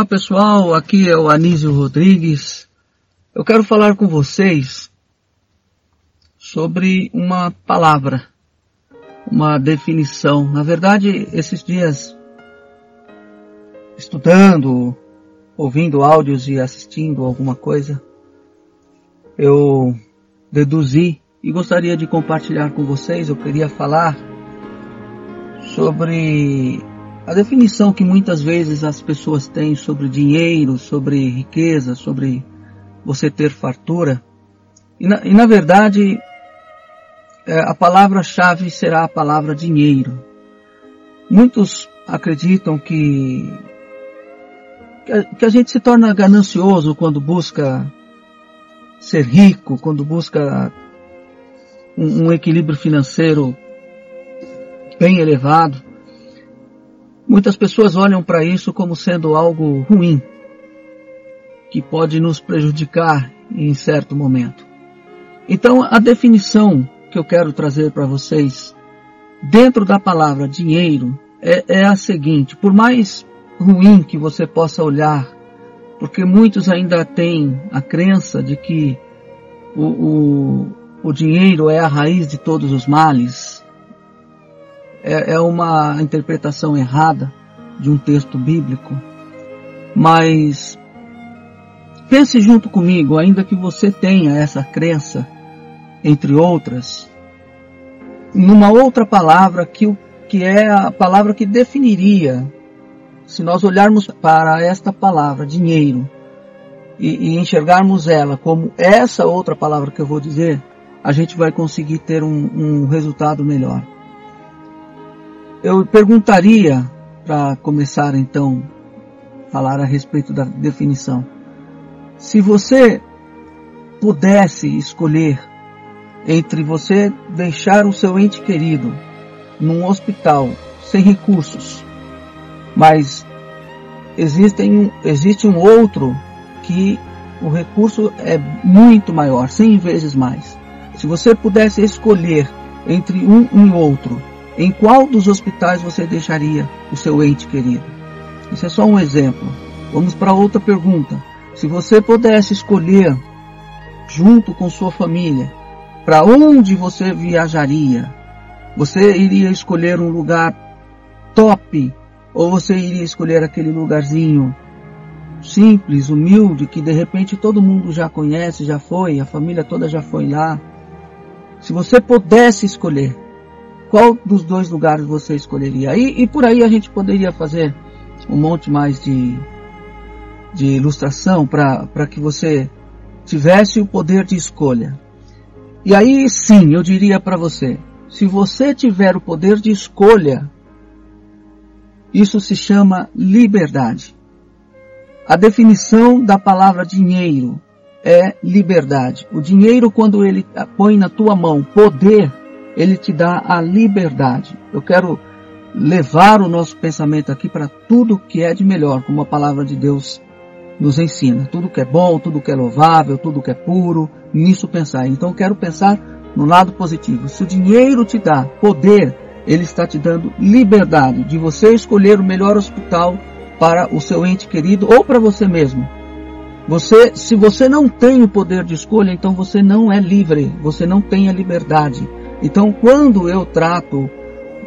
Olá pessoal, aqui é o Anísio Rodrigues. Eu quero falar com vocês sobre uma palavra, uma definição. Na verdade, esses dias, estudando, ouvindo áudios e assistindo alguma coisa, eu deduzi e gostaria de compartilhar com vocês. Eu queria falar sobre a definição que muitas vezes as pessoas têm sobre dinheiro, sobre riqueza, sobre você ter fartura. E na, e na verdade, é, a palavra-chave será a palavra dinheiro. Muitos acreditam que, que a, que a gente se torna ganancioso quando busca ser rico, quando busca um, um equilíbrio financeiro bem elevado. Muitas pessoas olham para isso como sendo algo ruim, que pode nos prejudicar em certo momento. Então, a definição que eu quero trazer para vocês, dentro da palavra dinheiro, é, é, a seguinte: por mais ruim que você possa olhar, porque muitos ainda têm a crença de que o, o, o dinheiro é a raiz de todos os males, é, é uma interpretação errada de um texto bíblico, mas pense junto comigo, ainda que você tenha essa crença, entre outras, numa outra palavra que, que é a palavra que definiria, se nós olharmos para esta palavra, dinheiro, e, e enxergarmos ela como essa outra palavra que eu vou dizer, a gente vai conseguir ter um, um resultado melhor. Eu perguntaria, para começar então falar a respeito da definição, se você pudesse escolher entre você deixar o seu ente querido num hospital sem recursos, mas existem, existe um outro que o recurso é muito maior, 100 vezes mais. Se você pudesse escolher entre um e outro, em qual dos hospitais você deixaria o seu ente querido? Isso é só um exemplo. Vamos para outra pergunta. Se você pudesse escolher, junto com sua família, para onde você viajaria, você iria escolher um lugar top ou você iria escolher aquele lugarzinho simples, humilde, que de repente todo mundo já conhece, já foi, a família toda já foi lá? Se você pudesse escolher, qual dos dois lugares você escolheria? E, e por aí a gente poderia fazer um monte mais de, de ilustração para que você tivesse o poder de escolha. E aí sim, eu diria para você, se você tiver o poder de escolha, isso se chama liberdade. A definição da palavra dinheiro é liberdade. O dinheiro, quando ele põe na tua mão poder, ele te dá a liberdade. Eu quero levar o nosso pensamento aqui para tudo que é de melhor, como a palavra de Deus nos ensina. Tudo que é bom, tudo que é louvável, tudo que é puro, nisso pensar. Então eu quero pensar no lado positivo. Se o dinheiro te dá poder, ele está te dando liberdade de você escolher o melhor hospital para o seu ente querido ou para você mesmo. Você, se você não tem o poder de escolha, então você não é livre, você não tem a liberdade. Então, quando eu trato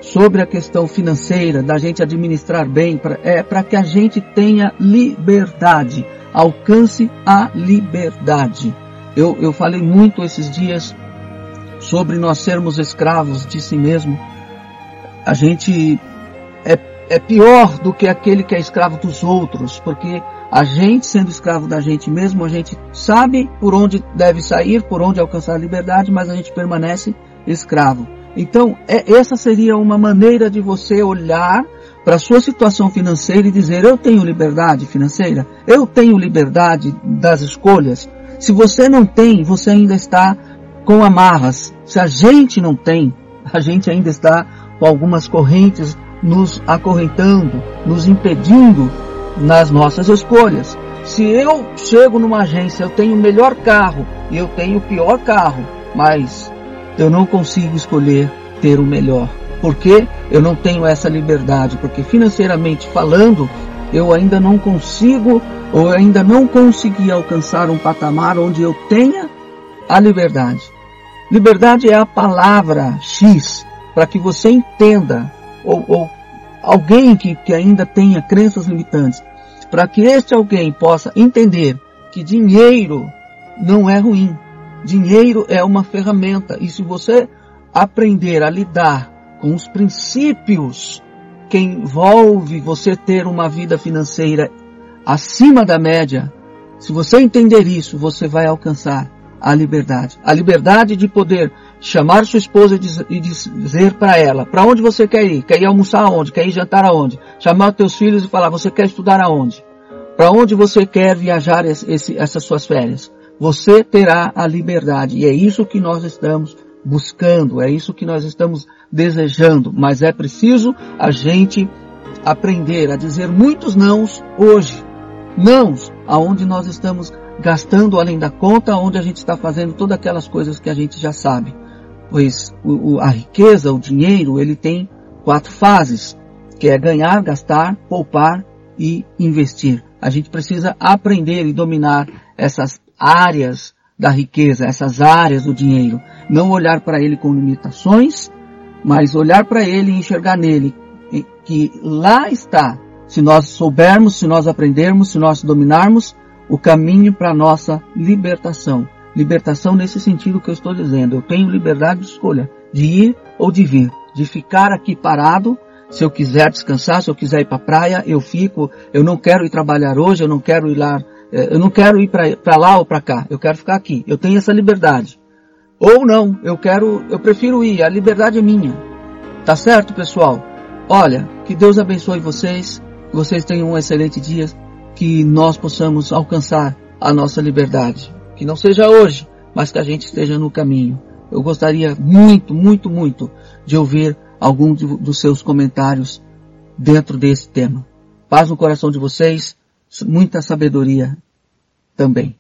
sobre a questão financeira, da gente administrar bem, é para que a gente tenha liberdade, alcance a liberdade. Eu, eu falei muito esses dias sobre nós sermos escravos de si mesmo. A gente é, pior do que aquele que é escravo dos outros, porque a gente sendo escravo da gente mesmo, a gente sabe por onde deve sair, por onde alcançar a liberdade, mas a gente permanece escravo. Então, é, essa seria uma maneira de você olhar para a sua situação financeira e dizer: eu tenho liberdade financeira, eu tenho liberdade das escolhas. Se você não tem, você ainda está com amarras. Se a gente não tem, a gente ainda está com algumas correntes nos acorrentando, nos impedindo nas nossas escolhas. Se eu chego numa agência, eu tenho o melhor carro e eu tenho o pior carro, mas eu não consigo escolher ter o melhor. Porque eu não tenho essa liberdade, porque financeiramente falando, eu ainda não consigo ou ainda não consegui alcançar um patamar onde eu tenha a liberdade. Liberdade é a palavra X para que você entenda, ou, ou alguém que, que ainda tenha crenças limitantes, para que este alguém possa entender que dinheiro não é ruim. Dinheiro é uma ferramenta e se você aprender a lidar com os princípios que envolve você ter uma vida financeira acima da média, se você entender isso, você vai alcançar a liberdade. A liberdade de poder chamar sua esposa e dizer para ela, para onde você quer ir? Quer ir almoçar aonde? Quer ir jantar aonde? Chamar os teus filhos e falar, você quer estudar aonde? Para onde você quer viajar esse, essas suas férias? Você terá a liberdade. E é isso que nós estamos buscando, é isso que nós estamos desejando. Mas é preciso a gente aprender a dizer muitos nãos hoje. Nãos aonde nós estamos gastando além da conta, onde a gente está fazendo todas aquelas coisas que a gente já sabe. Pois o, o, a riqueza, o dinheiro, ele tem quatro fases, que é ganhar, gastar, poupar e investir. A gente precisa aprender e dominar essas áreas da riqueza, essas áreas do dinheiro. Não olhar para ele com limitações, mas olhar para ele e enxergar nele que lá está. Se nós soubermos, se nós aprendermos, se nós dominarmos, o caminho para a nossa libertação. Libertação nesse sentido que eu estou dizendo. Eu tenho liberdade de escolha de ir ou de vir, de ficar aqui parado. Se eu quiser descansar, se eu quiser ir para a praia, eu fico. Eu não quero ir trabalhar hoje, eu não quero ir lá, eh, eu não quero ir para lá ou para cá. Eu quero ficar aqui. Eu tenho essa liberdade. Ou não, eu quero, eu prefiro ir. A liberdade é minha. Tá certo, pessoal? Olha, que Deus abençoe vocês. Que vocês tenham um excelente dia que nós possamos alcançar a nossa liberdade. Que não seja hoje, mas que a gente esteja no caminho. Eu gostaria muito, muito, muito de ouvir algum dos seus comentários dentro desse tema. Paz no coração de vocês, muita sabedoria também.